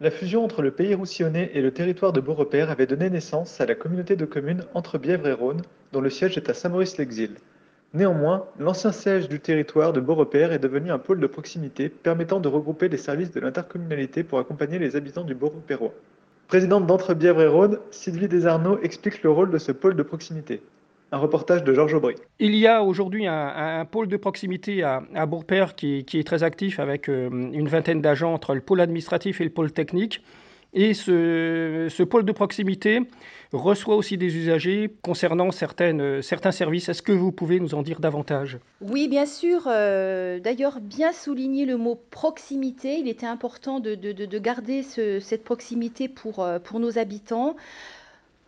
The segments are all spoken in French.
La fusion entre le pays roussillonnais et le territoire de Beaurepaire avait donné naissance à la communauté de communes entre Bièvre et Rhône, dont le siège est à Saint-Maurice-l'Exil. Néanmoins, l'ancien siège du territoire de Beaurepaire est devenu un pôle de proximité permettant de regrouper les services de l'intercommunalité pour accompagner les habitants du Beaurepairois. Présidente d'Entre-Bièvre et Rhône, Sylvie Desarnaud explique le rôle de ce pôle de proximité. Un reportage de Georges Aubry. Il y a aujourd'hui un, pôle de proximité à, à Beaurepaire qui, est très actif avec euh, une vingtaine d'agents entre le pôle administratif et le pôle technique. Et ce, pôle de proximité reçoit aussi des usagers concernant certaines, certains services. Est-ce que vous pouvez nous en dire davantage? Oui, bien sûr. Euh, d'ailleurs, bien souligner le mot proximité. Il était important de, garder cette proximité pour, euh, pour nos habitants.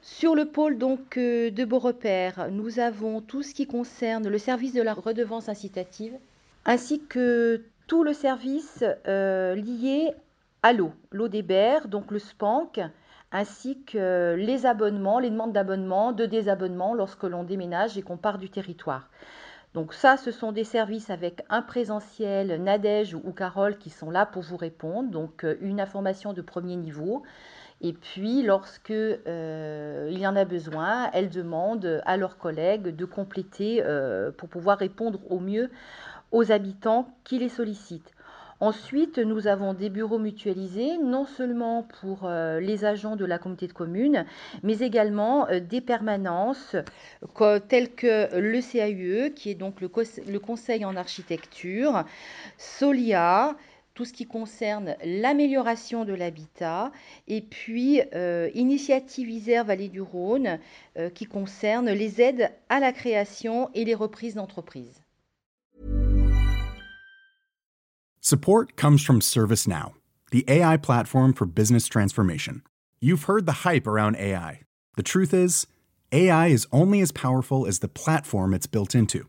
Sur le pôle donc euh, de Beaurepaire, nous avons tout ce qui concerne le service de la redevance incitative, ainsi que tout le service lié à l'eau, l'eau des berres, donc le SPANC, ainsi que les abonnements, les demandes d'abonnement, de désabonnement lorsque l'on déménage et qu'on part du territoire. Donc ça, ce sont des services avec un présentiel, Nadège ou Carole qui sont là pour vous répondre. Donc euh, une information de premier niveau. Et puis, lorsque euh, il y en a besoin, elles demandent à leurs collègues de compléter euh, pour pouvoir répondre au mieux aux habitants qui les sollicitent. Ensuite, nous avons des bureaux mutualisés, non seulement pour euh, les agents de la communauté de communes, mais également des permanences telles que le CAUE, qui est donc le, Conseil en architecture, SOLIA, tout ce qui concerne l'amélioration de l'habitat, et puis euh, Initiative Isère Vallée du Rhône, qui concerne les aides à la création et les reprises d'entreprises. Support comes from ServiceNow, the AI platform for business transformation. You've heard the hype around AI. The truth is, AI is only as powerful as the platform it's built into.